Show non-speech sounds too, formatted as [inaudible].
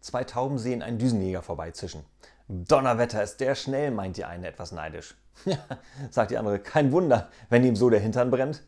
Zwei Tauben sehen einen Düsenjäger vorbeizischen. Donnerwetter, ist der schnell, meint die eine etwas neidisch. [laughs] Ja, sagt die andere, kein Wunder, wenn ihm so der Hintern brennt.